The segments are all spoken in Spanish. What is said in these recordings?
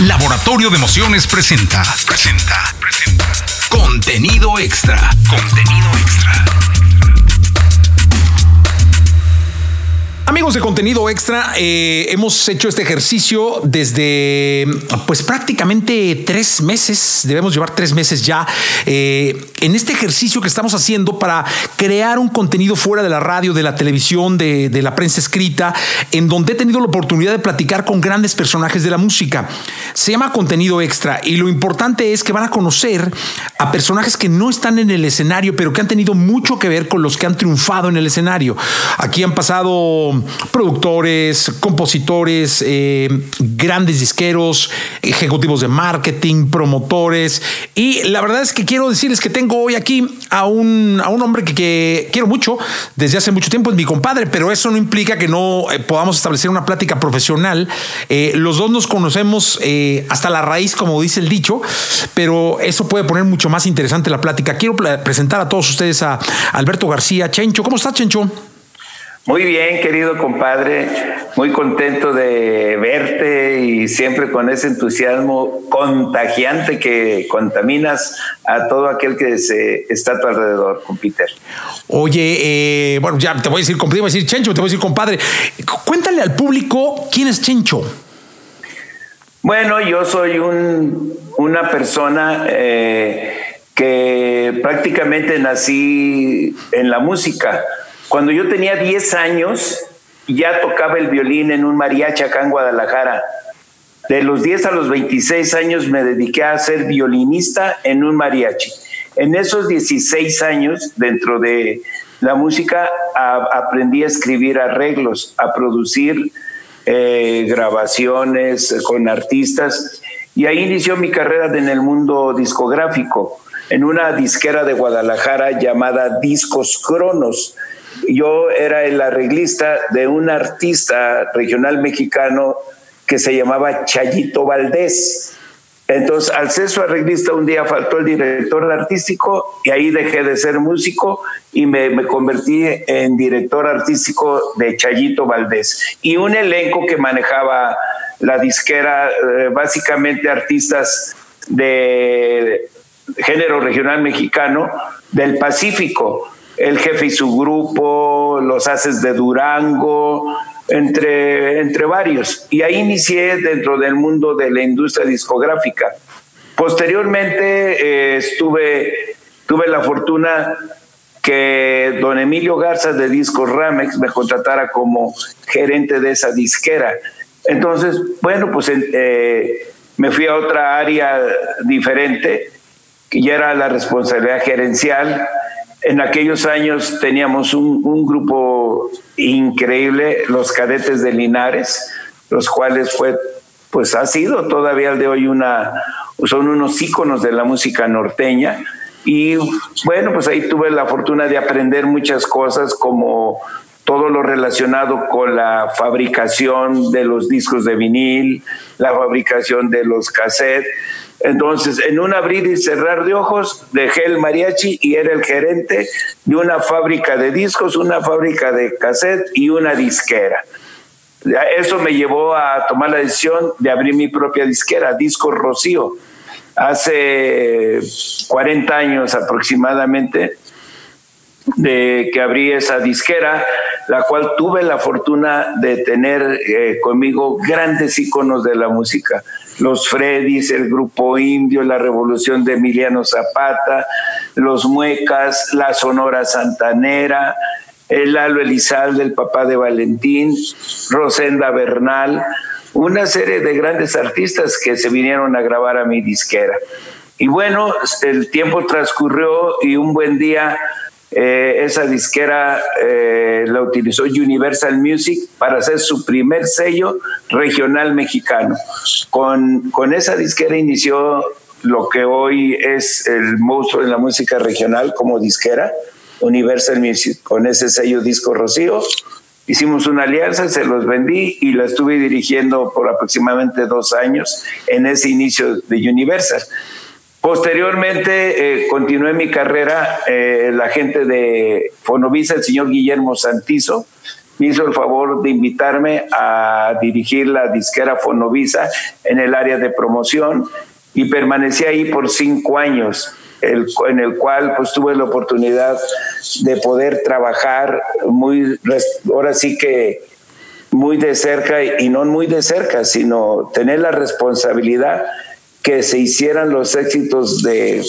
Laboratorio de Emociones presenta. Presenta. Presenta. Contenido extra. Contenido extra. Amigos de contenido extra, eh, hemos hecho este ejercicio desde pues prácticamente tres meses, debemos llevar tres meses ya, eh, en este ejercicio que estamos haciendo para crear un contenido fuera de la radio, de la televisión, de, de la prensa escrita, en donde he tenido la oportunidad de platicar con grandes personajes de la música. Se llama contenido extra y lo importante es que van a conocer a personajes que no están en el escenario, pero que han tenido mucho que ver con los que han triunfado en el escenario. Aquí han pasado productores, compositores, eh, grandes disqueros, ejecutivos de marketing, promotores. Y la verdad es que quiero decirles que tengo hoy aquí a un, a un hombre que, quiero mucho desde hace mucho tiempo, es mi compadre, pero eso no implica que no eh, podamos establecer una plática profesional. Eh, los dos nos conocemos hasta la raíz, como dice el dicho, pero eso puede poner mucho más interesante la plática. Quiero presentar a todos ustedes a Alberto García. Chencho, ¿cómo estás, Chencho? Muy bien, querido compadre, muy contento de verte y siempre con ese entusiasmo contagiante que contaminas a todo aquel que se está a tu alrededor, con Peter. Oye, eh, bueno, ya te voy a decir, te voy a decir Chencho, te voy a decir compadre. Cuéntale al público quién es Chencho. Bueno, yo soy un, una persona eh, que prácticamente nací en la música cuando yo tenía 10 años, ya tocaba el violín en un mariachi acá en Guadalajara. De los 10 a los 26 años me dediqué a ser violinista en un mariachi. En esos 16 años, dentro de la música, aprendí a escribir arreglos, a producir eh, grabaciones con artistas. Y ahí inició mi carrera en el mundo discográfico, en una disquera de Guadalajara llamada Discos Cronos yo era el arreglista de un artista regional mexicano que se llamaba Chayito Valdés. Entonces, al ser su arreglista, un día faltó el director artístico y ahí dejé de ser músico y me, convertí en director artístico de Chayito Valdés. Y un elenco que manejaba la disquera, eh, básicamente artistas de género regional mexicano del Pacífico el jefe y su grupo, los haces de Durango, entre, entre varios. Y ahí inicié dentro del mundo de la industria discográfica. Posteriormente eh, estuve, tuve la fortuna que don Emilio Garza de Discos Ramex me contratara como gerente de esa disquera. Entonces, bueno, pues eh, me fui a otra área diferente, que ya era la responsabilidad gerencial en aquellos años teníamos un, grupo increíble, los cadetes de Linares, los cuales fue, pues ha sido todavía al de hoy una, son unos íconos de la música norteña. Y bueno, pues ahí tuve la fortuna de aprender muchas cosas como todo lo relacionado con la fabricación de los discos de vinil, la fabricación de los cassettes entonces, en un abrir y cerrar de ojos, dejé el mariachi y era el gerente de una fábrica de discos, una fábrica de cassette y una disquera. Eso me llevó a tomar la decisión de abrir mi propia disquera, Disco Rocío. Hace 40 años aproximadamente de que abrí esa disquera, la cual tuve la fortuna de tener eh, conmigo grandes íconos de la música los Freddys, el grupo indio, la revolución de Emiliano Zapata, los Muecas, la Sonora Santanera, el Lalo Elizalde, el papá de Valentín, Rosenda Bernal, una serie de grandes artistas que se vinieron a grabar a mi disquera. Y bueno, el tiempo transcurrió y un buen día eh, esa disquera eh, la utilizó Universal Music para hacer su primer sello regional mexicano. Con, con esa disquera inició lo que hoy es el monstruo de la música regional como disquera, Universal Music, con ese sello Disco Rocío. Hicimos una alianza, se los vendí y la estuve dirigiendo por aproximadamente dos años en ese inicio de Universal. Posteriormente eh, continué mi carrera, eh, la gente de Fonovisa, el señor Guillermo Santizo, me hizo el favor de invitarme a dirigir la disquera Fonovisa en el área de promoción y permanecí ahí por cinco años, en el cual pues tuve la oportunidad de poder trabajar muy, ahora sí que muy de cerca y no muy de cerca, sino tener la responsabilidad que se hicieran los éxitos de,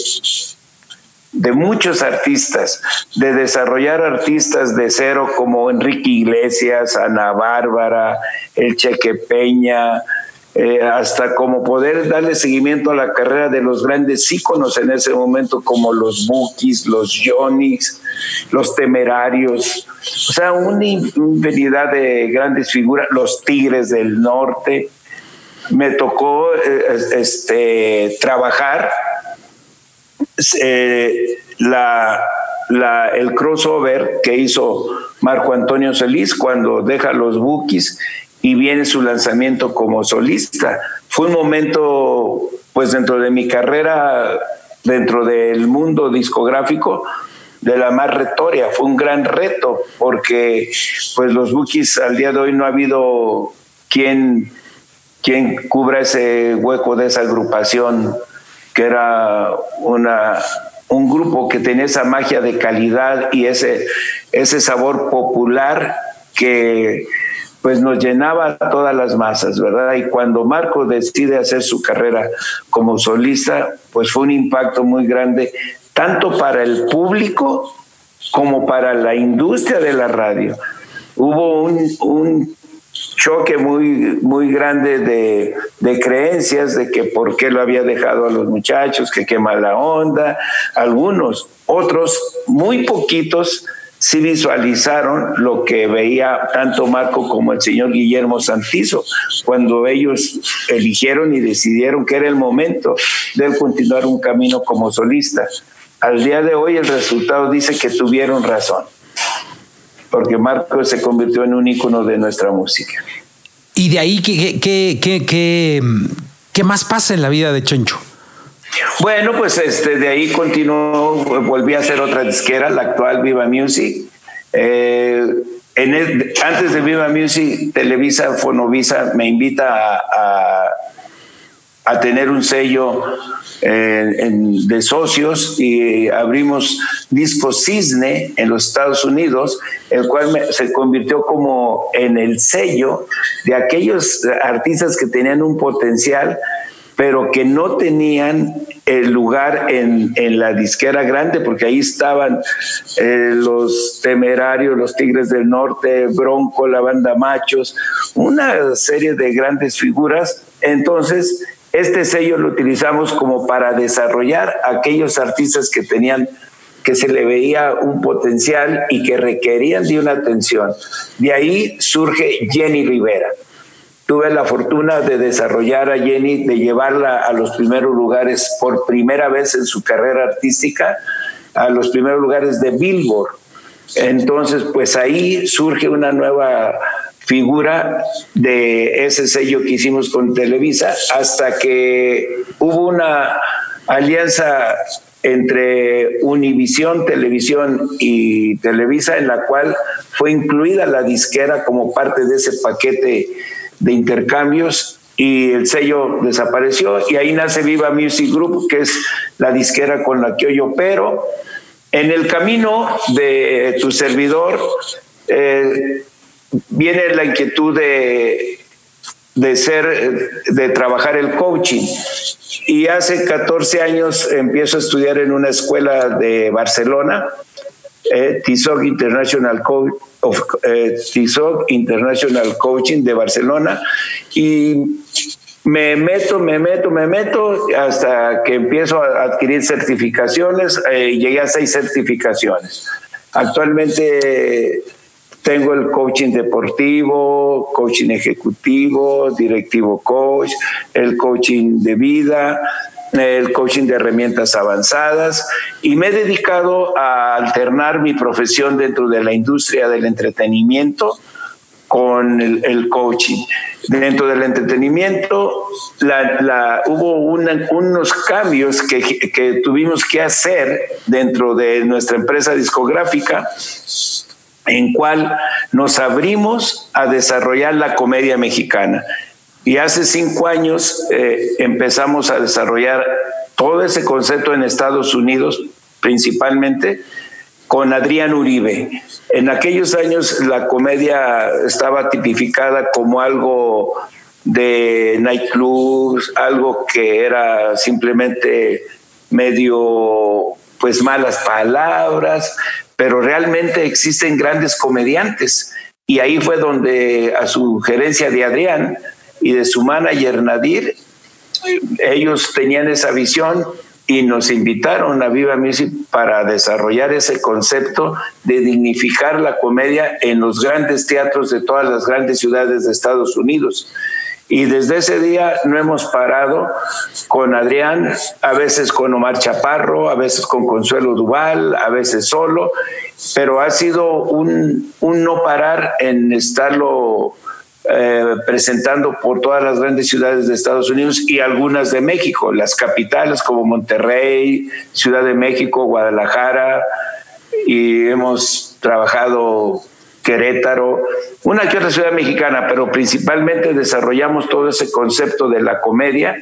de muchos artistas, de desarrollar artistas de cero como Enrique Iglesias, Ana Bárbara, el Cheque Peña, eh, hasta como poder darle seguimiento a la carrera de los grandes íconos en ese momento, como los Bookies, los Johnnys, los Temerarios, o sea, una infinidad de grandes figuras, los Tigres del Norte. Me tocó eh, este, trabajar eh, la, el crossover que hizo Marco Antonio Solís cuando deja los Bookies y viene su lanzamiento como solista. Fue un momento, pues dentro de mi carrera, dentro del mundo discográfico, de la más retoria. Fue un gran reto porque pues los Bookies al día de hoy no ha habido quien, quien cubra ese hueco de esa agrupación que era una, un grupo que tenía esa magia de calidad y ese, ese sabor popular que pues nos llenaba a todas las masas, ¿verdad? Y cuando Marco decide hacer su carrera como solista, pues fue un impacto muy grande, tanto para el público como para la industria de la radio. Hubo un, un choque muy, muy grande de, de, creencias de que por qué lo había dejado a los muchachos, que qué mala onda, algunos, otros, muy poquitos, sí visualizaron lo que veía tanto Marco como el señor Guillermo Santizo, cuando ellos eligieron y decidieron que era el momento de continuar un camino como solista. Al día de hoy el resultado dice que tuvieron razón porque Marco se convirtió en un ícono de nuestra música. ¿Y de ahí qué, qué, qué, qué, más pasa en la vida de Chencho? Bueno, pues este, de ahí continuó, volví a hacer otra disquera, la actual Viva Music. Eh, en antes de Viva Music, Televisa, Fonovisa me invita a a tener un sello eh, de socios y abrimos Disco Cisne en los Estados Unidos, el cual se convirtió como en el sello de aquellos artistas que tenían un potencial, pero que no tenían el lugar en, la disquera grande, porque ahí estaban eh, los temerarios, los Tigres del Norte, Bronco, la banda Machos, una serie de grandes figuras. Entonces, este sello lo utilizamos como para desarrollar aquellos artistas que tenían que se le veía un potencial y que requerían de una atención. De ahí surge Jenny Rivera. Tuve la fortuna de desarrollar a Jenny, de llevarla a los primeros lugares por primera vez en su carrera artística, a los primeros lugares de Billboard. Entonces, pues ahí surge una nueva figura de ese sello que hicimos con Televisa hasta que hubo una alianza entre Univisión Televisión y Televisa en la cual fue incluida la disquera como parte de ese paquete de intercambios y el sello desapareció y ahí nace Viva Music Group que es la disquera con la que hoy opero. En el camino de tu servidor eh, viene la inquietud de, de ser, de trabajar el coaching. Y hace 14 años empiezo a estudiar en una escuela de Barcelona, eh, International, eh, International Coaching de Barcelona, y me meto, me meto, me meto hasta que empiezo a adquirir certificaciones. Eh, llegué a seis certificaciones. Actualmente tengo el coaching deportivo, coaching ejecutivo, directivo coach, el coaching de vida, el coaching de herramientas avanzadas y me he dedicado a alternar mi profesión dentro de la industria del entretenimiento con el, coaching. Dentro del entretenimiento hubo unos cambios que, que tuvimos que hacer dentro de nuestra empresa discográfica en cual nos abrimos a desarrollar la comedia mexicana. Y hace cinco años eh, empezamos a desarrollar todo ese concepto en Estados Unidos, principalmente con Adrián Uribe. En aquellos años la comedia estaba tipificada como algo de nightclubs, algo que era simplemente medio pues malas palabras, pero realmente existen grandes comediantes. Y ahí fue donde a sugerencia de Adrián y de su manager Nadir, ellos tenían esa visión y nos invitaron a Viva Music para desarrollar ese concepto de dignificar la comedia en los grandes teatros de todas las grandes ciudades de Estados Unidos. Y desde ese día no hemos parado con Adrián, a veces con Omar Chaparro, a veces con Consuelo Duval, a veces solo, pero ha sido un, un no parar en estarlo eh, presentando por todas las grandes ciudades de Estados Unidos y algunas de México, las capitales como Monterrey, Ciudad de México, Guadalajara, y hemos trabajado Querétaro, una que otra ciudad mexicana, pero principalmente desarrollamos todo ese concepto de la comedia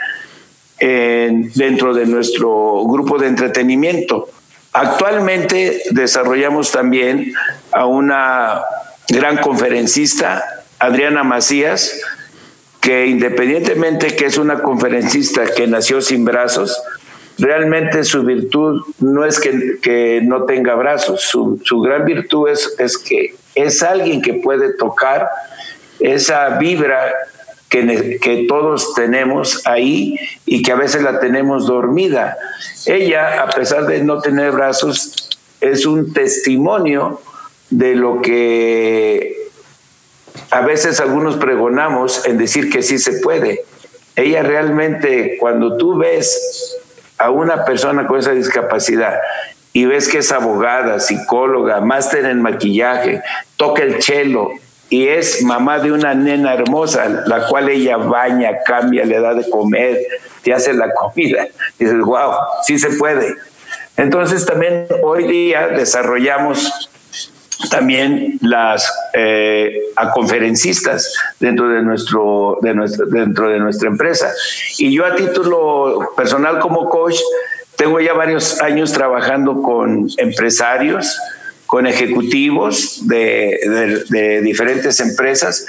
dentro de nuestro grupo de entretenimiento. Actualmente desarrollamos también a una gran conferencista, Adriana Macías, que independientemente que es una conferencista que nació sin brazos, realmente su virtud no es que, no tenga brazos, su, gran virtud es que es alguien que puede tocar esa vibra que, que, todos tenemos ahí y que a veces la tenemos dormida. Ella, a pesar de no tener brazos, es un testimonio de lo que a veces algunos pregonamos en decir que sí se puede. Ella realmente, cuando tú ves a una persona con esa discapacidad y ves que es abogada, psicóloga, máster en maquillaje, toca el chelo y es mamá de una nena hermosa, la cual ella baña, cambia, le da de comer, te hace la comida. Y dices, wow, sí se puede. Entonces también hoy día desarrollamos también las eh, a conferencistas dentro de nuestro, de nuestro dentro de nuestra empresa y yo a título personal como coach tengo ya varios años trabajando con empresarios, con ejecutivos de, diferentes empresas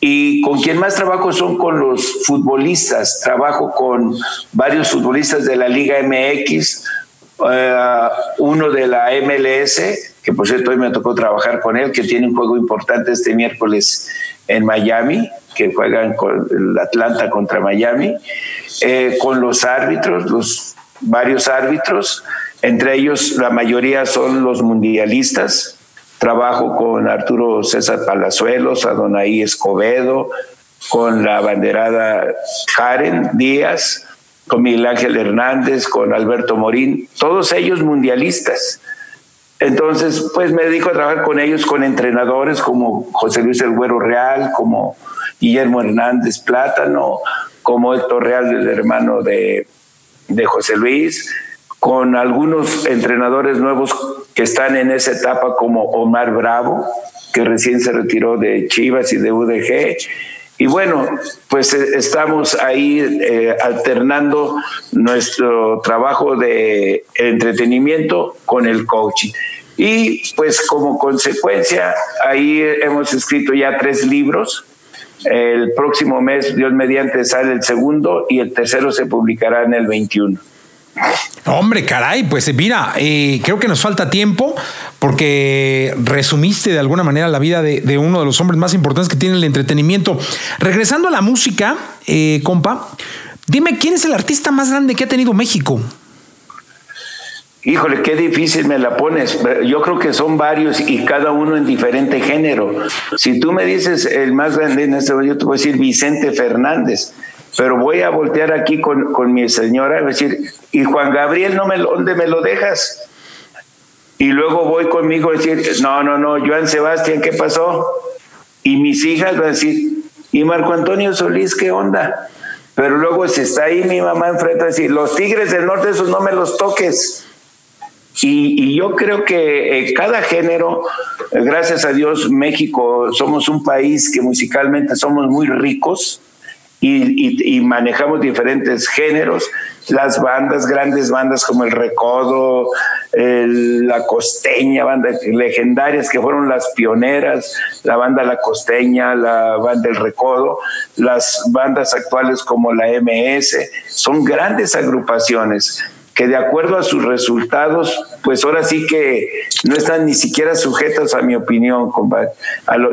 y con quien más trabajo son con los futbolistas. Trabajo con varios futbolistas de la Liga MX, eh, uno de la MLS, que por cierto hoy me tocó trabajar con él, que tiene un juego importante este miércoles en Miami, que juegan con el Atlanta contra Miami, eh, con los árbitros, los varios árbitros, entre ellos la mayoría son los mundialistas. Trabajo con Arturo César Palazuelos, Adonai Escobedo, con la banderada Karen Díaz, con Miguel Ángel Hernández, con Alberto Morín, todos ellos mundialistas. Entonces, pues me dedico a trabajar con ellos, con entrenadores como José Luis El Güero Real, como Guillermo Hernández Plátano, como Héctor Real, el hermano de de José Luis, con algunos entrenadores nuevos que están en esa etapa como Omar Bravo, que recién se retiró de Chivas y de UDG. Y bueno, pues eh, estamos ahí eh, alternando nuestro trabajo de entretenimiento con el coaching. Y pues como consecuencia, ahí hemos escrito ya tres libros el próximo mes, Dios mediante, sale el segundo y el tercero se publicará en el 21. Hombre, caray, pues mira, eh, creo que nos falta tiempo porque resumiste de alguna manera la vida de, uno de los hombres más importantes que tiene el entretenimiento. Regresando a la música, eh, compa, dime quién es el artista más grande que ha tenido México. Híjole, qué difícil me la pones. Yo creo que son varios y cada uno en diferente género. Si tú me dices el más grande en este momento, yo te voy a decir Vicente Fernández, pero voy a voltear aquí con, mi señora y decir, y Juan Gabriel, no me ¿dónde me lo dejas? Y luego voy conmigo a decir, no, no, no, Joan Sebastián, ¿qué pasó? Y mis hijas van a decir, ¿y Marco Antonio Solís qué onda? Pero luego si está ahí mi mamá enfrente a decir, los tigres del norte, esos no me los toques. Y, yo creo que eh, cada género, gracias a Dios, México somos un país que musicalmente somos muy ricos y, manejamos diferentes géneros. Las bandas, grandes bandas como el Recodo, la Costeña, bandas legendarias que fueron las pioneras, la banda La Costeña, la banda El Recodo, las bandas actuales como la MS, son grandes agrupaciones que de acuerdo a sus resultados, pues ahora sí que no están ni siquiera sujetas a mi opinión,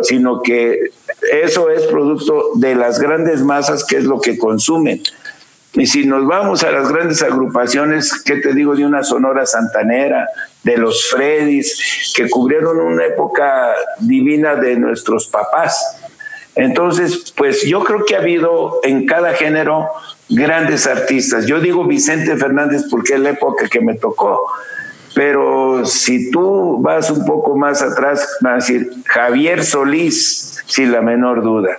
sino que eso es producto de las grandes masas, que es lo que consumen. Y si nos vamos a las grandes agrupaciones, ¿qué te digo de una Sonora Santanera, de los Freddys, que cubrieron una época divina de nuestros papás? Entonces, pues yo creo que ha habido en cada género grandes artistas. Yo digo Vicente Fernández porque es la época que me tocó, pero si tú vas un poco más atrás, vas a decir Javier Solís, sin la menor duda.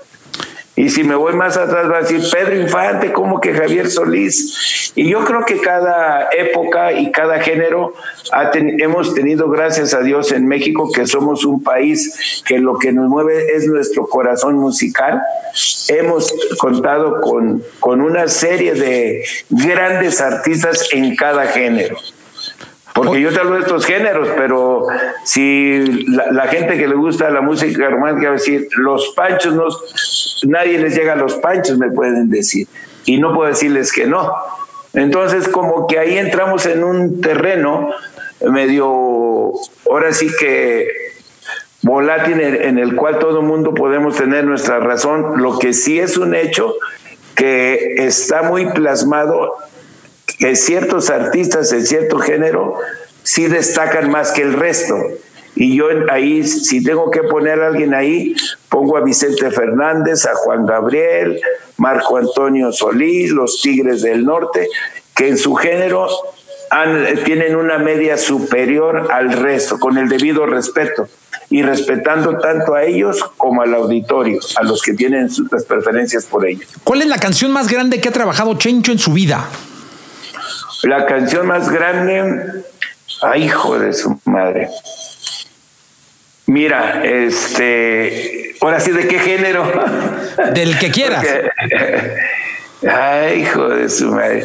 Y si me voy más atrás, va a decir Pedro Infante, como que Javier Solís. Y yo creo que cada época y cada género hemos tenido, gracias a Dios, en México, que somos un país que lo que nos mueve es nuestro corazón musical. Hemos contado con, con una serie de grandes artistas en cada género. Porque yo te hablo de estos géneros, pero si la, gente que le gusta la música romántica va a decir, los panchos, no, nadie les llega a los panchos, me pueden decir. Y no puedo decirles que no. Entonces, como que ahí entramos en un terreno medio, ahora sí que volátil en el cual todo el mundo podemos tener nuestra razón. Lo que sí es un hecho que está muy plasmado que ciertos artistas en cierto género sí destacan más que el resto. Y yo ahí, si tengo que poner a alguien ahí, pongo a Vicente Fernández, a Juan Gabriel, Marco Antonio Solís, los Tigres del Norte, que en su género tienen una media superior al resto, con el debido respeto, y respetando tanto a ellos como al auditorio, a los que tienen sus preferencias por ellos. ¿Cuál es la canción más grande que ha trabajado Chencho en su vida? La canción más grande, ay, hijo de su madre. Mira, este, ahora sí, ¿de qué género? Del que quieras. ay, hijo de su madre.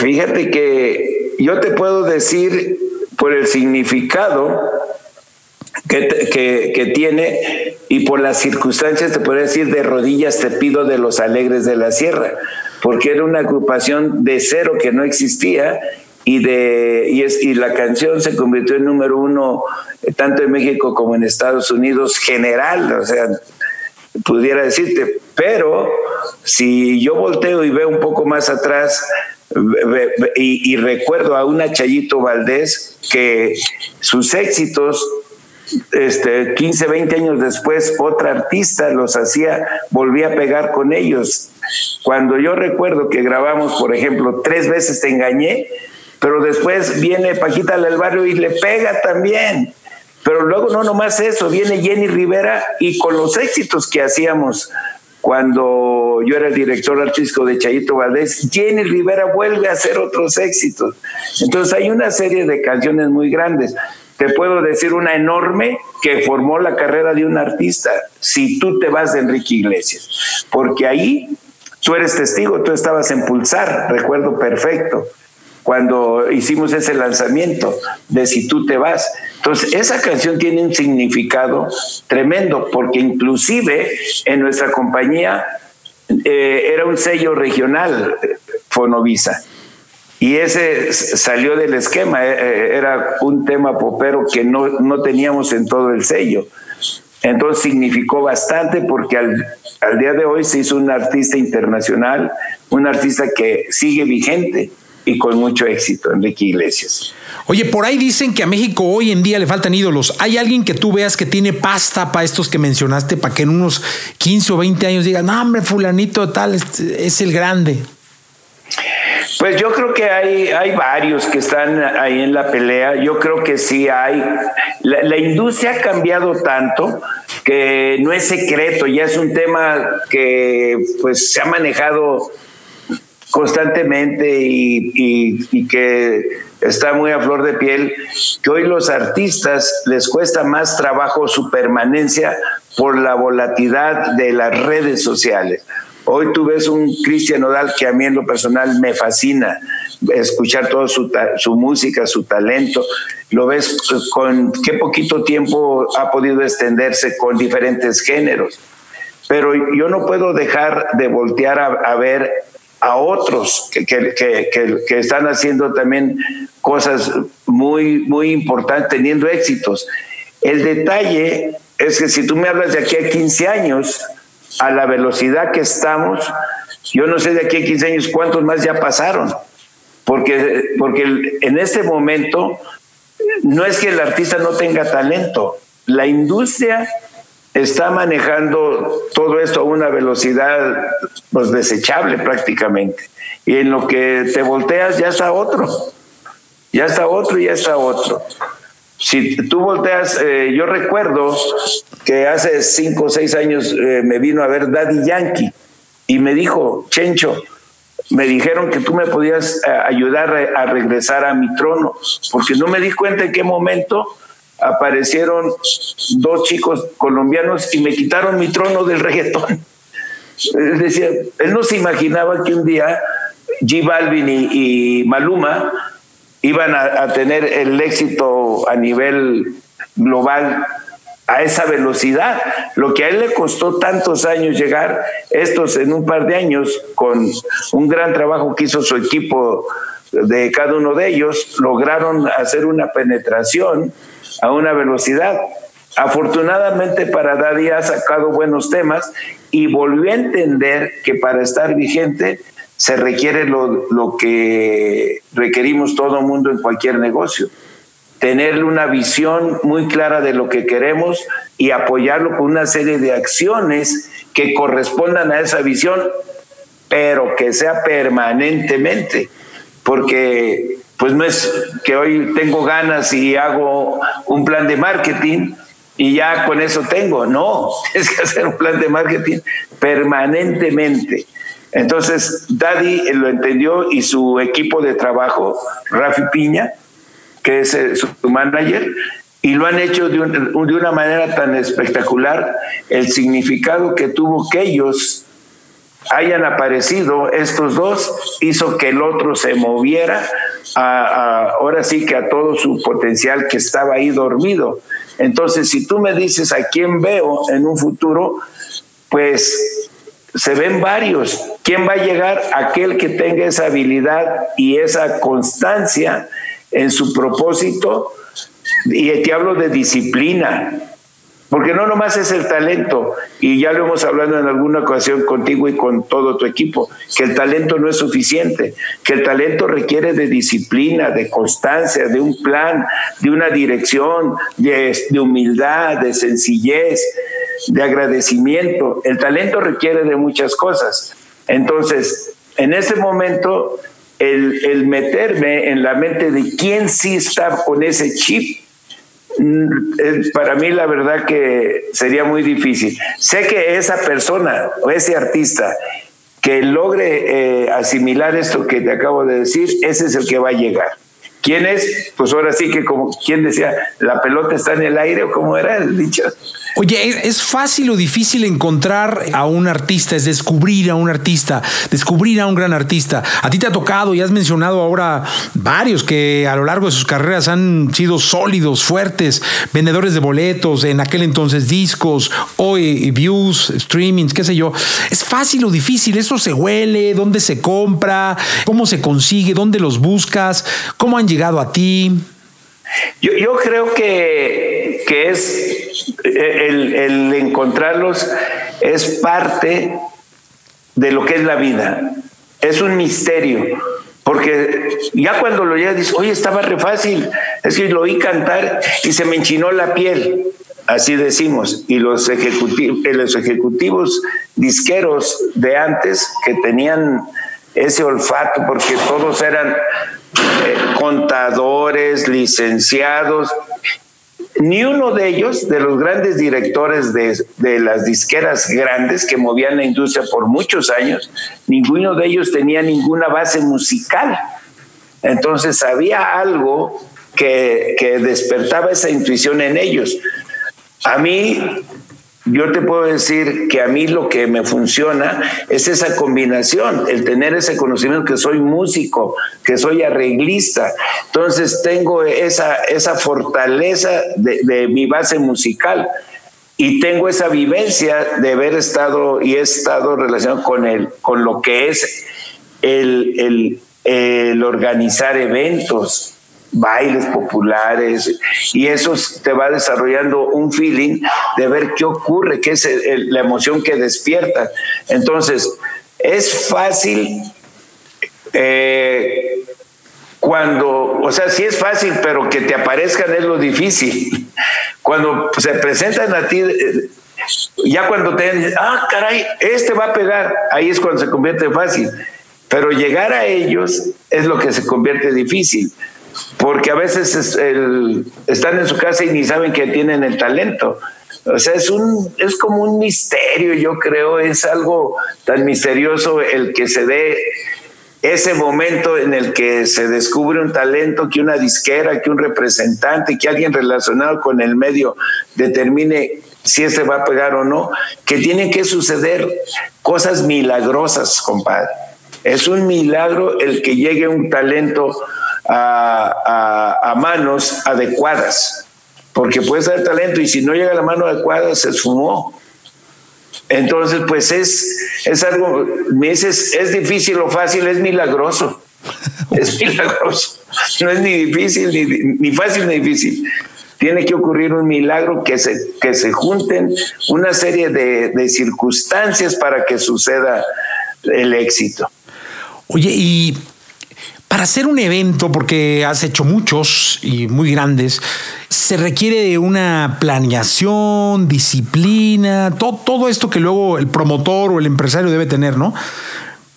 Fíjate que yo te puedo decir por el significado que, que, que, tiene y por las circunstancias, te puedo decir, de rodillas te pido de los alegres de la sierra porque era una agrupación de cero que no existía y de y es y la canción se convirtió en número uno eh, tanto en México como en Estados Unidos general, o sea, pudiera decirte, pero si yo volteo y veo un poco más atrás y, y recuerdo a una Chayito Valdés que sus éxitos este, 15, 20 años después, otra artista los hacía, volvía a pegar con ellos. Cuando yo recuerdo que grabamos, por ejemplo, tres veces te engañé, pero después viene Paquita del Barrio y le pega también. Pero luego no nomás eso, viene Jenny Rivera y con los éxitos que hacíamos cuando yo era el director artístico de Chayito Valdés, Jenny Rivera vuelve a hacer otros éxitos. Entonces hay una serie de canciones muy grandes. Te puedo decir una enorme que formó la carrera de un artista, si tú te vas de Enrique Iglesias, porque ahí tú eres testigo, tú estabas en Pulsar, recuerdo perfecto, cuando hicimos ese lanzamiento de Si tú te vas. Entonces, esa canción tiene un significado tremendo, porque inclusive en nuestra compañía eh, era un sello regional, Fonovisa. Y ese salió del esquema, eh, eh, era un tema popero que no, no teníamos en todo el sello. Entonces significó bastante porque al, al, día de hoy se hizo un artista internacional, un artista que sigue vigente y con mucho éxito, Enrique Iglesias. Oye, por ahí dicen que a México hoy en día le faltan ídolos. ¿Hay alguien que tú veas que tiene pasta para estos que mencionaste, para que en unos 15 o 20 años digan, no, hombre, fulanito tal, es el grande? Pues yo creo que hay, hay varios que están ahí en la pelea. Yo creo que sí hay. La, industria ha cambiado tanto que no es secreto, ya es un tema que pues se ha manejado constantemente y, y, que está muy a flor de piel, que hoy los artistas les cuesta más trabajo su permanencia por la volatilidad de las redes sociales. Hoy tú ves un Cristian Odal que a mí en lo personal me fascina escuchar toda su, su música, su talento. Lo ves con qué poquito tiempo ha podido extenderse con diferentes géneros. Pero yo no puedo dejar de voltear a, ver a otros que, que, que, que, están haciendo también cosas muy, muy importantes, teniendo éxitos. El detalle es que si tú me hablas de aquí a 15 años, a la velocidad que estamos, yo no sé de aquí a 15 años cuántos más ya pasaron, porque, porque en este momento no es que el artista no tenga talento, la industria está manejando todo esto a una velocidad pues, desechable prácticamente. Y en lo que te volteas ya está otro, ya está otro y ya está otro. Si tú volteas, eh, yo recuerdo que hace cinco o seis años eh, me vino a ver Daddy Yankee y me dijo, Chencho, me dijeron que tú me podías eh, ayudar a regresar a mi trono, porque no me di cuenta en qué momento aparecieron dos chicos colombianos y me quitaron mi trono del reggaetón. Decía, él no se imaginaba que un día G Balvin y Maluma iban a, tener el éxito a nivel global a esa velocidad. Lo que a él le costó tantos años llegar, estos en un par de años, con un gran trabajo que hizo su equipo de cada uno de ellos, lograron hacer una penetración a una velocidad. Afortunadamente para Daddy ha sacado buenos temas y volvió a entender que para estar vigente se requiere lo, que requerimos todo el mundo en cualquier negocio. Tener una visión muy clara de lo que queremos y apoyarlo con una serie de acciones que correspondan a esa visión, pero que sea permanentemente, porque pues no es que hoy tengo ganas y hago un plan de marketing y ya con eso tengo, no, es que hacer un plan de marketing permanentemente entonces, Daddy lo entendió y su equipo de trabajo, Rafi Piña, que es eh, su manager, y lo han hecho de, una manera tan espectacular, el significado que tuvo que ellos hayan aparecido, estos dos, hizo que el otro se moviera, ahora sí que a todo su potencial que estaba ahí dormido. Entonces, si tú me dices a quién veo en un futuro, pues se ven varios. ¿Quién va a llegar? Aquel que tenga esa habilidad y esa constancia en su propósito. Y te hablo de disciplina, porque no nomás es el talento, y ya lo hemos hablado en alguna ocasión contigo y con todo tu equipo, que el talento no es suficiente, que el talento requiere de disciplina, de constancia, de un plan, de una dirección, de, de humildad, de sencillez, de agradecimiento. El talento requiere de muchas cosas. Entonces, en ese momento, el, meterme en la mente de quién sí está con ese chip, mm, para mí la verdad que sería muy difícil. Sé que esa persona o ese artista que logre eh, asimilar esto que te acabo de decir, ese es el que va a llegar. ¿Quién es? Pues ahora sí que como quien decía, la pelota está en el aire o como era el dicho. Oye, ¿es fácil o difícil encontrar a un artista, es descubrir a un artista, descubrir a un gran artista? A ti te ha tocado y has mencionado ahora varios que a lo largo de sus carreras han sido sólidos, fuertes, vendedores de boletos, en aquel entonces discos, hoy views, streamings, qué sé yo. ¿Es fácil o difícil? ¿Eso se huele? ¿Dónde se compra? ¿Cómo se consigue? ¿Dónde los buscas? ¿Cómo han llegado a ti? Yo, yo creo que, que es el, encontrarlos es parte de lo que es la vida. Es un misterio. Porque ya cuando lo llegas dices, oye, estaba re fácil. Es que lo oí cantar y se me enchinó la piel. Así decimos. Y los ejecutivos, los ejecutivos disqueros de antes que tenían ese olfato, porque todos eran eh, contadores, licenciados. Ni uno de ellos, de los grandes directores de, de, las disqueras grandes que movían la industria por muchos años, ninguno de ellos tenía ninguna base musical. Entonces había algo que, que despertaba esa intuición en ellos. A mí yo te puedo decir que a mí lo que me funciona es esa combinación, el tener ese conocimiento que soy músico, que soy arreglista. Entonces tengo esa, esa fortaleza de, mi base musical y tengo esa vivencia de haber estado y he estado relacionado con, el, con lo que es el, el, el organizar eventos, bailes populares y eso te va desarrollando un feeling de ver qué ocurre, qué es la emoción que despierta. Entonces, es fácil eh, cuando, o sea, sí es fácil, pero que te aparezcan es lo difícil. Cuando se presentan a ti, eh, ya cuando te ah, caray, este va a pegar, ahí es cuando se convierte fácil. Pero llegar a ellos es lo que se convierte difícil porque a veces están en su casa y ni saben que tienen el talento. O sea, es, un, es como un misterio, yo creo, es algo tan misterioso el que se dé ese momento en el que se descubre un talento, que una disquera, que un representante, que alguien relacionado con el medio determine si ese va a pegar o no, que tienen que suceder cosas milagrosas, compadre. Es un milagro el que llegue un talento a, manos adecuadas, porque puede ser talento y si no llega a la mano adecuada se esfumó. Entonces, pues es, es algo, me dices, es difícil o fácil, es milagroso. Es milagroso. No es ni difícil, ni, fácil ni difícil. Tiene que ocurrir un milagro que se, que se junten una serie de, de circunstancias para que suceda el éxito. Oye, y para hacer un evento, porque has hecho muchos y muy grandes, se requiere de una planeación, disciplina, todo, todo esto que luego el promotor o el empresario debe tener, ¿no?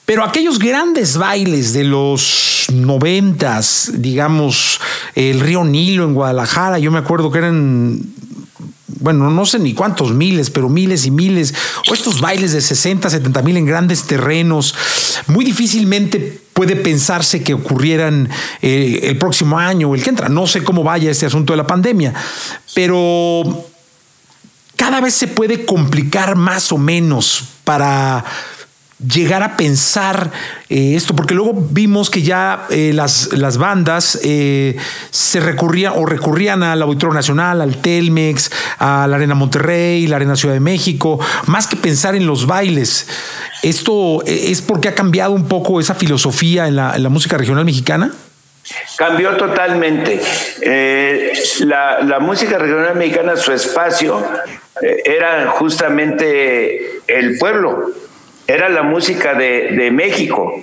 Pero aquellos grandes bailes de los noventas, digamos, el río Nilo en Guadalajara, yo me acuerdo que eran bueno, no sé ni cuántos miles, pero miles y miles, o estos bailes de 60, 70 mil en grandes terrenos, muy difícilmente puede pensarse que ocurrieran eh, el próximo año o el que entra. No sé cómo vaya este asunto de la pandemia, pero cada vez se puede complicar más o menos para llegar a pensar eh, esto, porque luego vimos que ya eh, las, las, bandas eh, se recurrían o recurrían al Auditorio Nacional, al Telmex, a la Arena Monterrey, la Arena Ciudad de México, más que pensar en los bailes. ¿Esto es porque ha cambiado un poco esa filosofía en la, música regional mexicana? Cambió totalmente. la, la, música regional mexicana, su espacio era justamente el pueblo era la música de, México.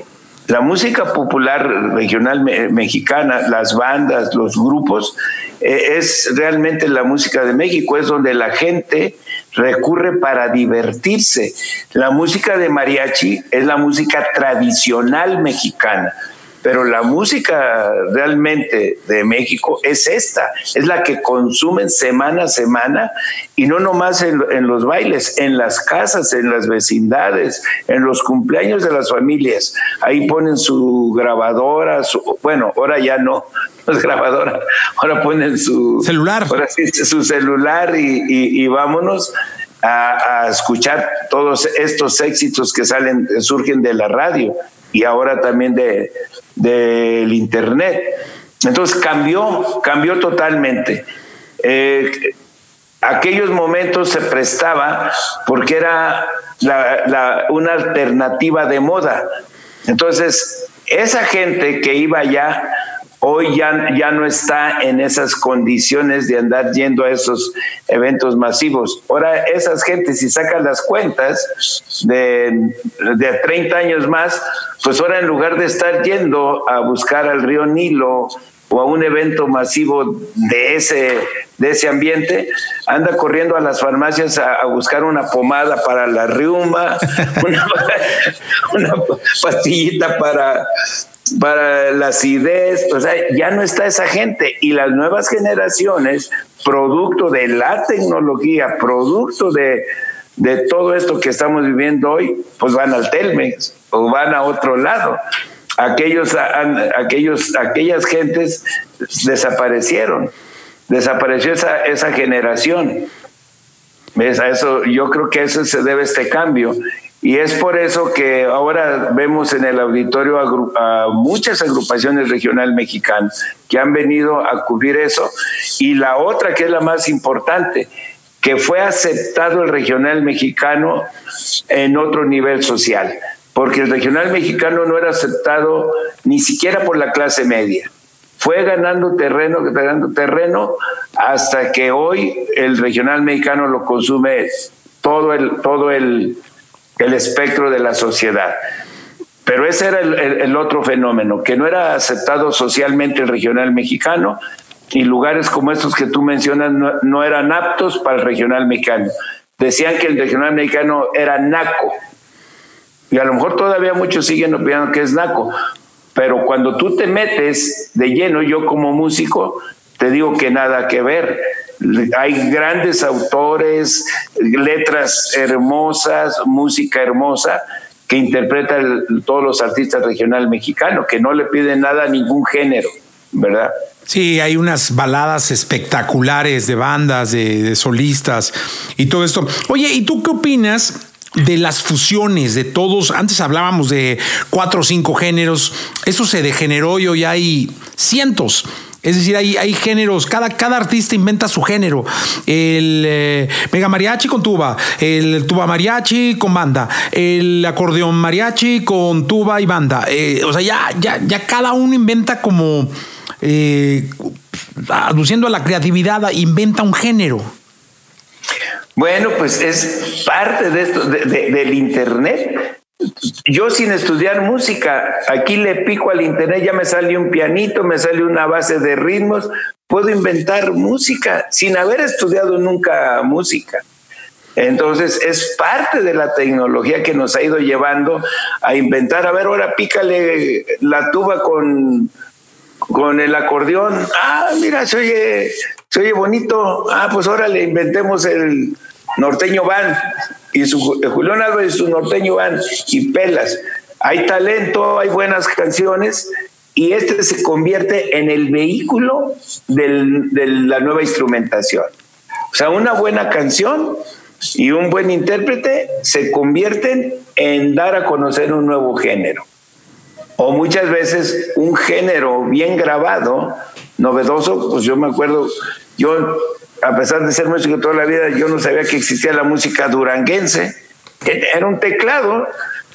La música popular regional mexicana, las bandas, los grupos, eh, es realmente la música de México, es donde la gente recurre para divertirse. La música de mariachi es la música tradicional mexicana pero la música realmente de México es esta, es la que consumen semana a semana y no nomás en, los bailes, en las casas, en las vecindades, en los cumpleaños de las familias. Ahí ponen su grabadora, bueno, ahora ya no, no es grabadora, ahora ponen su celular, su celular y, vámonos. A, a, escuchar todos estos éxitos que salen, surgen de la radio y ahora también de, del Internet. Entonces cambió, cambió totalmente. Eh, aquellos momentos se prestaba porque era una alternativa de moda. Entonces, esa gente que iba allá hoy ya, ya no está en esas condiciones de andar yendo a esos eventos masivos. Ahora esas gentes, si sacan las cuentas de, de 30 años más, pues ahora en lugar de estar yendo a buscar al río Nilo o a un evento masivo de ese, de ese ambiente, anda corriendo a las farmacias a, buscar una pomada para la riuma, una, una pastillita para para la acidez, o sea, ya no está esa gente y las nuevas generaciones, producto de la tecnología, producto de, todo esto que estamos viviendo hoy, pues van al Telmex o van a otro lado. aquellos, aquellos, aquellas gentes desaparecieron, desapareció esa, esa generación. A eso, yo creo que eso se debe a este cambio. Y es por eso que ahora vemos en el auditorio a, muchas agrupaciones regional mexicanas que han venido a cubrir eso. Y la otra, que es la más importante, que fue aceptado el regional mexicano en otro nivel social, porque el regional mexicano no era aceptado ni siquiera por la clase media. Fue ganando terreno, ganando terreno, hasta que hoy el regional mexicano lo consume todo el, todo el, el espectro de la sociedad. Pero ese era el, otro fenómeno, que no era aceptado socialmente el regional mexicano y lugares como estos que tú mencionas no, eran aptos para el regional mexicano. Decían que el regional mexicano era naco. Y a lo mejor todavía muchos siguen opinando que es naco. Pero cuando tú te metes de lleno, yo como músico, te digo que nada que ver hay grandes autores, letras hermosas, música hermosa que interpretan todos los artistas regional mexicanos, que no le piden nada a ningún género, ¿verdad? Sí, hay unas baladas espectaculares de bandas, de solistas y todo esto. Oye, ¿y tú qué opinas? de las fusiones de todos. Antes hablábamos de cuatro o cinco géneros. Eso se degeneró y hoy hay cientos. Es decir, hay, hay géneros, cada, cada artista inventa su género. El eh, mega mariachi con tuba, el tuba mariachi con banda, el acordeón mariachi con tuba y banda. Eh, o sea, ya, ya, ya cada uno inventa como, eh, aduciendo a la creatividad, inventa un género. Bueno, pues es parte de esto, del Internet. Yo sin estudiar música, aquí le pico al internet, ya me sale un pianito, me sale una base de ritmos, puedo inventar música sin haber estudiado nunca música. Entonces es parte de la tecnología que nos ha ido llevando a inventar, a ver, ahora pícale la tuba con, con el acordeón, ah, mira, se oye, se oye bonito, ah, pues ahora le inventemos el norteño van y su eh, Julián Álvarez y su norteño van y pelas. Hay talento, hay buenas canciones y este se convierte en el vehículo de la nueva instrumentación. O sea, una buena canción y un buen intérprete se convierten en dar a conocer un nuevo género. O muchas veces un género bien grabado, novedoso, pues yo me acuerdo, yo a pesar de ser músico toda la vida, yo no sabía que existía la música duranguense. Era un teclado.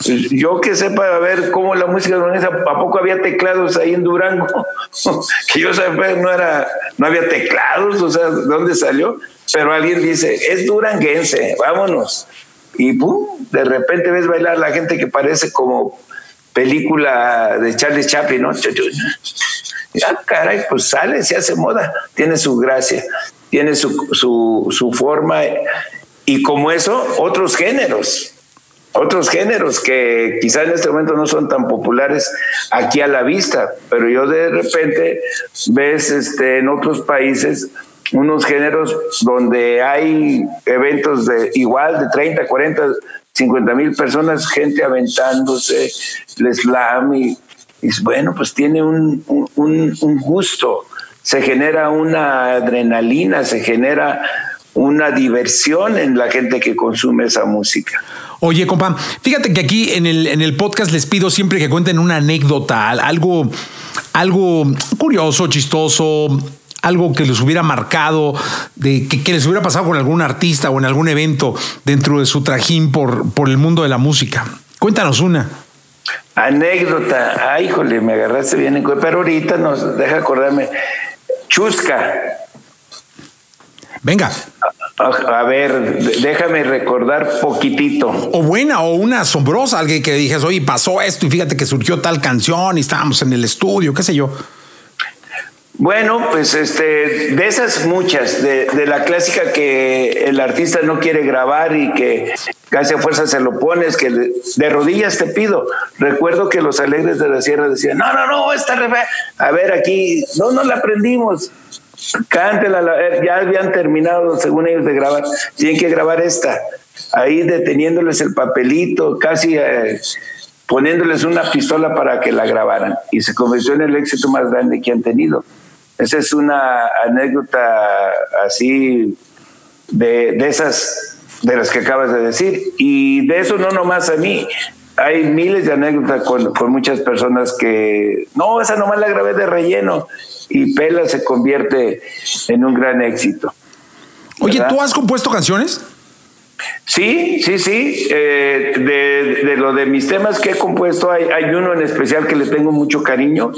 Yo que sepa a ver cómo la música duranguense, ¿a poco había teclados ahí en Durango? que yo sabía, no, no había teclados, o sea, ¿de dónde salió? Pero alguien dice, es duranguense, vámonos. Y pum, de repente ves bailar la gente que parece como película de Charles Chaplin, ¿no? Ya, caray, pues sale, se hace moda, tiene su gracia tiene su, su, su forma y como eso otros géneros, otros géneros que quizás en este momento no son tan populares aquí a la vista, pero yo de repente ves este, en otros países unos géneros donde hay eventos de igual de 30, 40, 50 mil personas, gente aventándose, el slam y, bueno, pues tiene un, un, un gusto se genera una adrenalina, se genera una diversión en la gente que consume esa música. Oye, compa, fíjate que aquí en el, en el podcast les pido siempre que cuenten una anécdota, algo, algo curioso, chistoso, algo que les hubiera marcado, de, que, les hubiera pasado con algún artista o en algún evento dentro de su trajín por, por el mundo de la música. Cuéntanos una. Anécdota, ay, híjole, me agarraste bien, pero ahorita nos deja acordarme. Chusca. Venga. A, ver, déjame recordar poquitito. O buena, o una asombrosa, alguien que dijes, oye, pasó esto y fíjate que surgió tal canción y estábamos en el estudio, qué sé yo. Bueno, pues este, de esas muchas, de, la clásica que el artista no quiere grabar y que casi a fuerza se lo pones, que de rodillas te pido. Recuerdo que los alegres de la sierra decían, no, no, no, esta a ver aquí, no nos la aprendimos. Cántela, ya habían terminado, según ellos, de grabar. Tienen que grabar esta. Ahí deteniéndoles el papelito, casi eh, poniéndoles una pistola para que la grabaran y se convirtió en el éxito más grande que han tenido. Esa es una anécdota así de, de esas de las que acabas de decir. Y de eso no nomás a mí. Hay miles de anécdotas con, con muchas personas que, no, esa nomás la grabé de relleno y Pela se convierte en un gran éxito. Oye, ¿tú has compuesto canciones? Sí, sí, sí. Eh, de, de, lo de mis temas que he compuesto, hay, hay uno en especial que le tengo mucho cariño.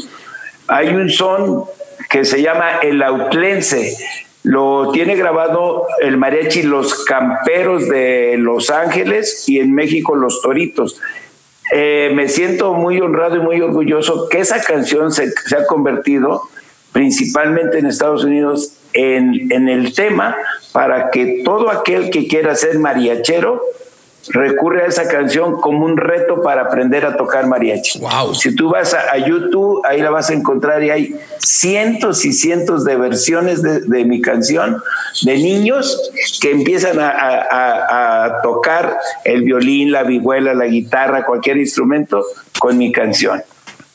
Hay un son que se llama El Autlense. Lo tiene grabado el mariachi Los Camperos de Los Ángeles y en México Los Toritos. Eh, me siento muy honrado y muy orgulloso que esa canción se, se ha convertido principalmente en Estados Unidos en, en el tema para que todo aquel que quiera ser mariachero recurre a esa canción como un reto para aprender a tocar mariachi. Wow. Si tú vas a, a, YouTube, ahí la vas a encontrar y hay cientos y cientos de versiones de, de mi canción de niños que empiezan a, a, a, tocar el violín, la vihuela, la guitarra, cualquier instrumento con mi canción.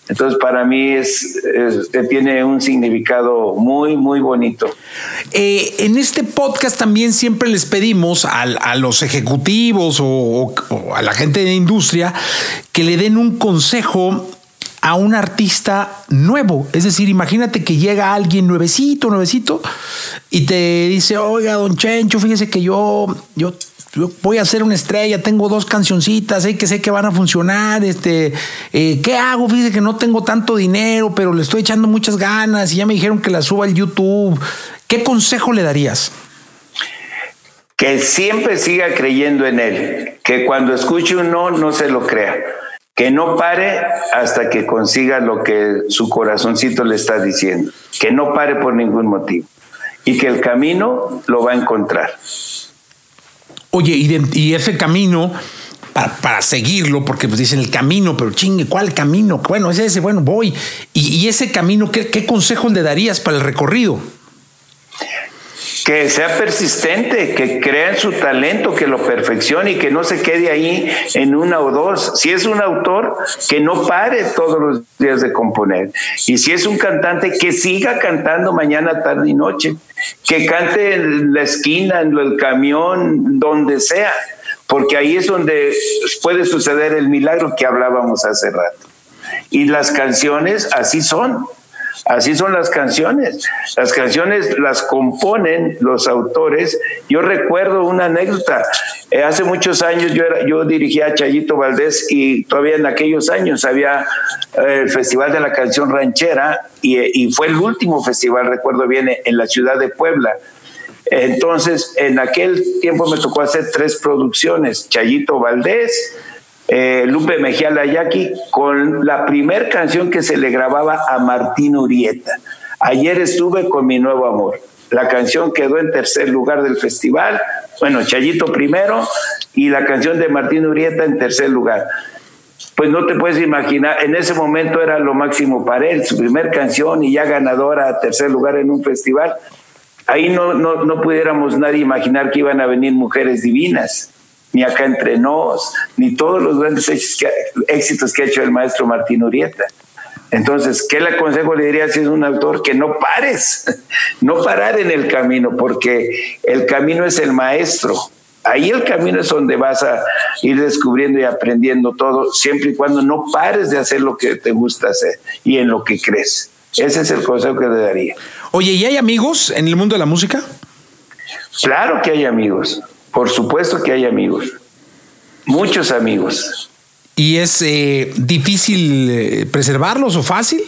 Entonces para mí es, es, tiene un significado muy, muy bonito. Eh, en este podcast también siempre les pedimos a, a los ejecutivos o, o, a la gente de la industria que le den un consejo a un artista nuevo. Es decir, imagínate que llega alguien nuevecito, nuevecito, y te dice, oiga, don Chencho, fíjese que yo, yo voy a ser una estrella, tengo dos cancioncitas, sé que sé que van a funcionar, este, eh, ¿qué hago? Fíjese que no tengo tanto dinero, pero le estoy echando muchas ganas y ya me dijeron que la suba al YouTube. ¿Qué consejo le darías? Que siempre siga creyendo en él, que cuando escuche un no, no se lo crea, que no pare hasta que consiga lo que su corazoncito le está diciendo, que no pare por ningún motivo y que el camino lo va a encontrar. Oye, y, ese camino, para, para, seguirlo, porque pues dicen el camino, pero chingue, ¿cuál camino? Bueno, es ese, bueno, voy. Y, y ese camino, ¿qué, ¿qué consejos le darías para el recorrido? Que sea persistente, que crea en su talento, que lo perfeccione y que no se quede ahí en una o dos. Si es un autor, que no pare todos los días de componer. Y si es un cantante, que siga cantando mañana, tarde y noche. Que cante en la esquina, en el camión, donde sea. Porque ahí es donde puede suceder el milagro que hablábamos hace rato. Y las canciones así son. Así son las canciones. Las canciones las componen los autores. Yo recuerdo una anécdota. Eh, hace muchos años yo, yo dirigía a Chayito Valdés y todavía en aquellos años había eh, el Festival de la Canción Ranchera y, y fue el último festival, recuerdo bien, en la ciudad de Puebla. Entonces, en aquel tiempo me tocó hacer tres producciones, Chayito Valdés, eh, Lupe Mejía Layaki con la primer canción que se le grababa a Martín Urieta. Ayer estuve con mi nuevo amor. La canción quedó en tercer lugar del festival. Bueno, Chayito primero y la canción de Martín Urieta en tercer lugar. Pues no te puedes imaginar, en ese momento era lo máximo para él, su primer canción y ya ganadora a tercer lugar en un festival. Ahí no, no, no pudiéramos nadie imaginar que iban a venir mujeres divinas ni acá entre nos, ni todos los grandes éxitos que ha hecho el maestro Martín Urieta. Entonces, ¿qué le aconsejo le diría si es un autor? Que no pares, no parar en el camino, porque el camino es el maestro. Ahí el camino es donde vas a ir descubriendo y aprendiendo todo, siempre y cuando no pares de hacer lo que te gusta hacer y en lo que crees. Ese es el consejo que le daría. Oye, ¿y hay amigos en el mundo de la música? Claro que hay amigos. Por supuesto que hay amigos, muchos amigos. ¿Y es eh, difícil eh, preservarlos o fácil?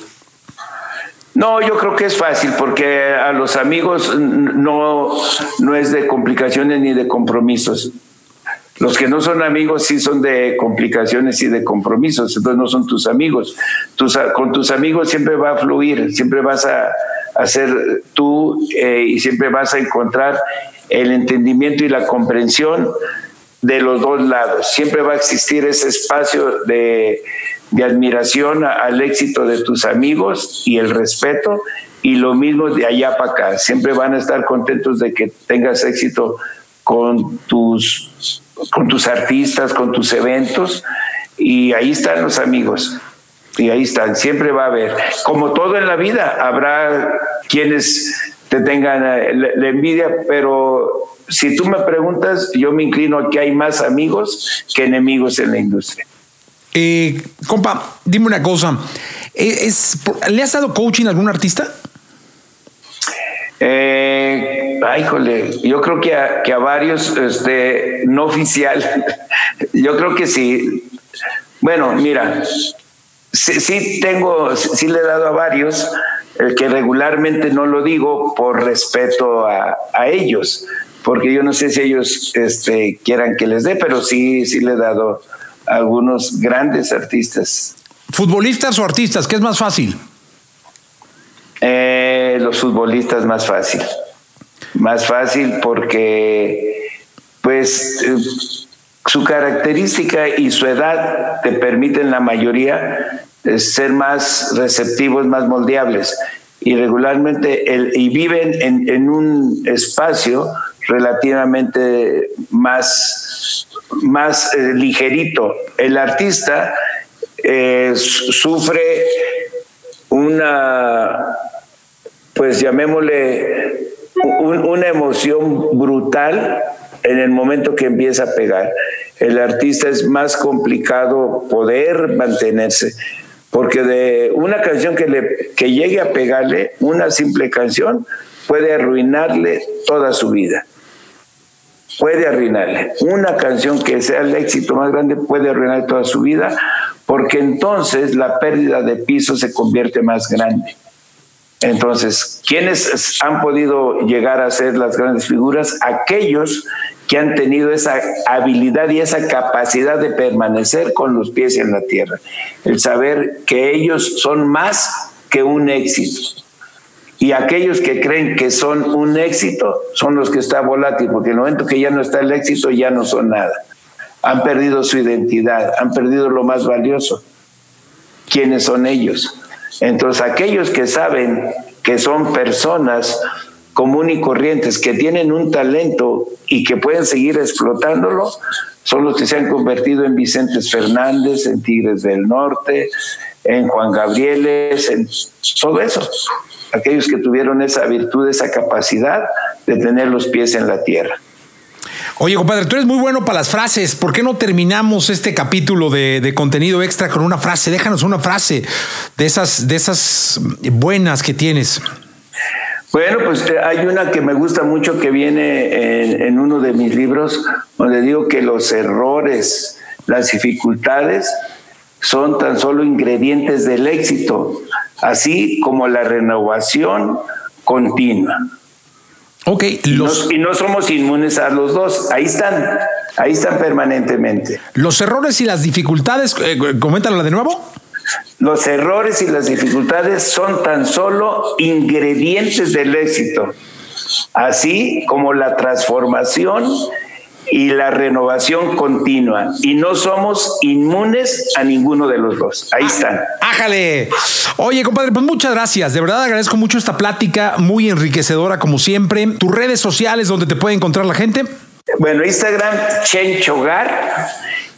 No, yo creo que es fácil porque a los amigos no, no es de complicaciones ni de compromisos. Los que no son amigos sí son de complicaciones y de compromisos, entonces no son tus amigos. Tus, con tus amigos siempre va a fluir, siempre vas a, a ser tú eh, y siempre vas a encontrar el entendimiento y la comprensión de los dos lados. Siempre va a existir ese espacio de, de admiración al éxito de tus amigos y el respeto y lo mismo de allá para acá. Siempre van a estar contentos de que tengas éxito con tus, con tus artistas, con tus eventos y ahí están los amigos. Y ahí están, siempre va a haber. Como todo en la vida, habrá quienes te tengan eh, la, envidia, pero si tú me preguntas, yo me inclino a que hay más amigos que enemigos en la industria. Eh, compa, dime una cosa. Eh, ¿Es, ¿Le has dado coaching a algún artista? Eh, ay, jole, yo creo que a, que a varios, este, no oficial, yo creo que sí. Bueno, mira, sí, tengo, sí, le he dado a varios, el que regularmente no lo digo por respeto a, a ellos, porque yo no sé si ellos este, quieran que les dé, pero sí, sí le he dado a algunos grandes artistas. ¿Futbolistas o artistas? ¿Qué es más fácil? Eh, los futbolistas más fácil. Más fácil porque, pues, eh, su característica y su edad te permiten la mayoría ser más receptivos, más moldeables. Y regularmente, y viven en, un espacio relativamente más, más ligerito. El artista sufre una, pues llamémosle, una emoción brutal en el momento que empieza a pegar. El artista es más complicado poder mantenerse, porque de una canción que, le, que llegue a pegarle, una simple canción, puede arruinarle toda su vida. Puede arruinarle. Una canción que sea el éxito más grande puede arruinar toda su vida porque entonces la pérdida de piso se convierte más grande. Entonces, ¿quiénes han podido llegar a ser las grandes figuras? Aquellos que han tenido esa habilidad y esa capacidad de permanecer con los pies en la tierra. El saber que ellos son más que un éxito. Y aquellos que creen que son un éxito son los que están volátil, porque en el momento que ya no está el éxito ya no son nada han perdido su identidad, han perdido lo más valioso. ¿Quiénes son ellos? Entonces, aquellos que saben que son personas comunes y corrientes, que tienen un talento y que pueden seguir explotándolo, son los que se han convertido en Vicentes Fernández, en Tigres del Norte, en Juan Gabrieles, en todo eso. Aquellos que tuvieron esa virtud, esa capacidad de tener los pies en la tierra. Oye, compadre, tú eres muy bueno para las frases. ¿Por qué no terminamos este capítulo de, contenido extra con una frase? Déjanos una frase de esas, de esas buenas que tienes. Bueno, pues eh, hay una que me gusta mucho que viene en, uno de mis libros, donde digo que los errores, las dificultades son tan solo ingredientes del éxito, así como la renovación continua. Ok, los... y, no, somos inmunes a los dos. Ahí están, ahí están permanentemente. Los errores y las dificultades, eh, coméntala de nuevo. Los errores y las dificultades son tan solo ingredientes del éxito, así como la transformación y la renovación continua. Y no somos inmunes a ninguno de los dos. Ahí están. ¡Ájale! Oye, compadre, pues muchas gracias. De verdad agradezco mucho esta plática, muy enriquecedora como siempre. Tus redes sociales donde te puede encontrar la gente. Bueno, Instagram, Chenchogar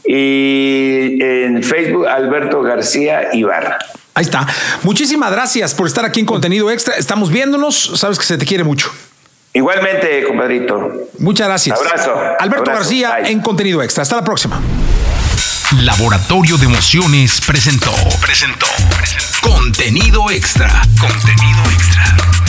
y en Facebook, Alberto García Ibarra. Ahí está. Muchísimas gracias por estar aquí en Contenido Extra. Estamos viéndonos. Sabes que se te quiere mucho. Igualmente, compadrito. Muchas gracias. Abrazo. Alberto García en Contenido Extra. Hasta la próxima. Laboratorio de Emociones presentó, presentó, presentó. Contenido Extra. Contenido Extra.